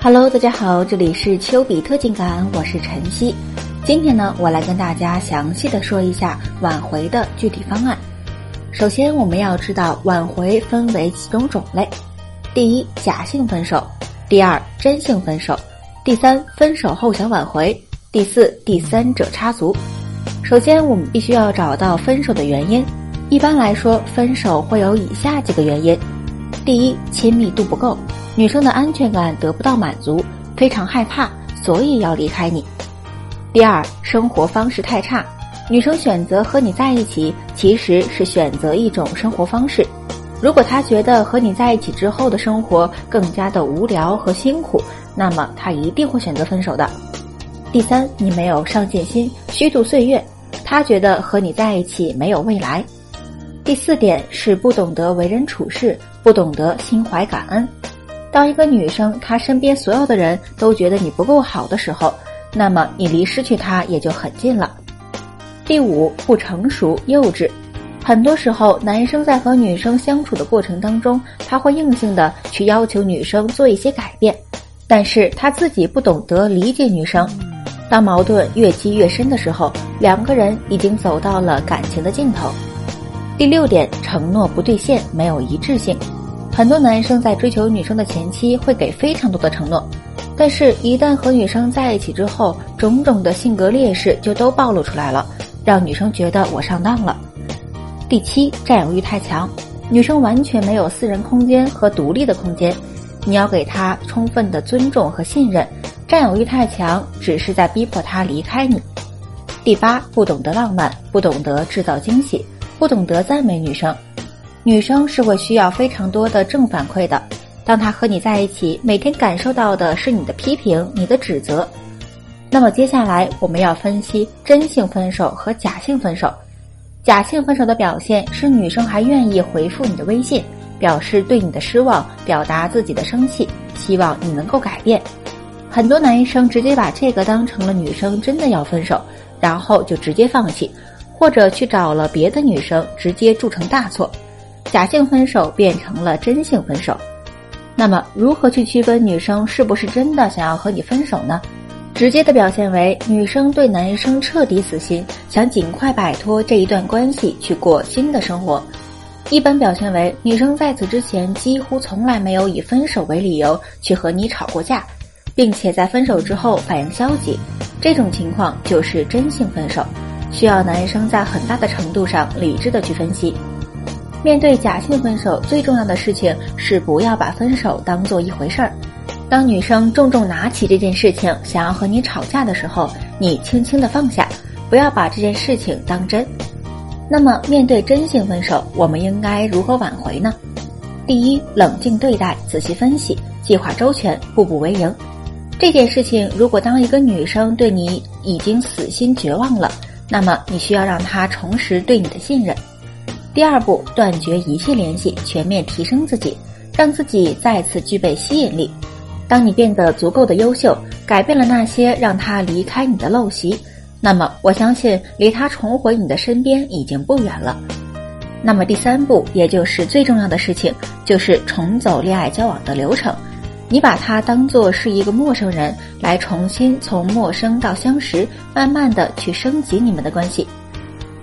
Hello，大家好，这里是丘比特情感，我是晨曦。今天呢，我来跟大家详细的说一下挽回的具体方案。首先，我们要知道挽回分为几种种类：第一，假性分手；第二，真性分手；第三，分手后想挽回；第四，第三者插足。首先，我们必须要找到分手的原因。一般来说，分手会有以下几个原因：第一，亲密度不够。女生的安全感得不到满足，非常害怕，所以要离开你。第二，生活方式太差，女生选择和你在一起，其实是选择一种生活方式。如果她觉得和你在一起之后的生活更加的无聊和辛苦，那么她一定会选择分手的。第三，你没有上进心，虚度岁月，她觉得和你在一起没有未来。第四点是不懂得为人处事，不懂得心怀感恩。当一个女生她身边所有的人都觉得你不够好的时候，那么你离失去她也就很近了。第五，不成熟幼稚，很多时候男生在和女生相处的过程当中，他会硬性的去要求女生做一些改变，但是他自己不懂得理解女生。当矛盾越积越深的时候，两个人已经走到了感情的尽头。第六点，承诺不兑现，没有一致性。很多男生在追求女生的前期会给非常多的承诺，但是，一旦和女生在一起之后，种种的性格劣势就都暴露出来了，让女生觉得我上当了。第七，占有欲太强，女生完全没有私人空间和独立的空间，你要给她充分的尊重和信任，占有欲太强，只是在逼迫她离开你。第八，不懂得浪漫，不懂得制造惊喜，不懂得赞美女生。女生是会需要非常多的正反馈的，当她和你在一起，每天感受到的是你的批评、你的指责。那么接下来我们要分析真性分手和假性分手。假性分手的表现是女生还愿意回复你的微信，表示对你的失望，表达自己的生气，希望你能够改变。很多男生直接把这个当成了女生真的要分手，然后就直接放弃，或者去找了别的女生，直接铸成大错。假性分手变成了真性分手，那么如何去区分女生是不是真的想要和你分手呢？直接的表现为女生对男生彻底死心，想尽快摆脱这一段关系去过新的生活；一般表现为女生在此之前几乎从来没有以分手为理由去和你吵过架，并且在分手之后反应消极，这种情况就是真性分手，需要男生在很大的程度上理智的去分析。面对假性分手，最重要的事情是不要把分手当做一回事儿。当女生重重拿起这件事情，想要和你吵架的时候，你轻轻的放下，不要把这件事情当真。那么，面对真性分手，我们应该如何挽回呢？第一，冷静对待，仔细分析，计划周全，步步为营。这件事情，如果当一个女生对你已经死心绝望了，那么你需要让他重拾对你的信任。第二步，断绝一切联系，全面提升自己，让自己再次具备吸引力。当你变得足够的优秀，改变了那些让他离开你的陋习，那么我相信离他重回你的身边已经不远了。那么第三步，也就是最重要的事情，就是重走恋爱交往的流程。你把他当做是一个陌生人，来重新从陌生到相识，慢慢的去升级你们的关系。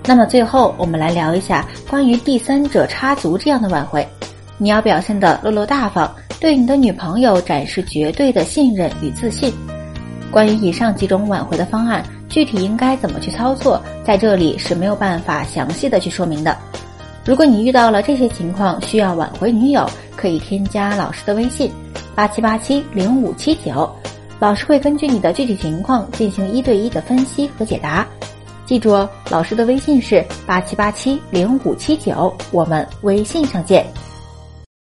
那么最后，我们来聊一下关于第三者插足这样的挽回。你要表现的落落大方，对你的女朋友展示绝对的信任与自信。关于以上几种挽回的方案，具体应该怎么去操作，在这里是没有办法详细的去说明的。如果你遇到了这些情况，需要挽回女友，可以添加老师的微信：八七八七零五七九，老师会根据你的具体情况进行一对一的分析和解答。记住哦，老师的微信是八七八七零五七九，我们微信上见。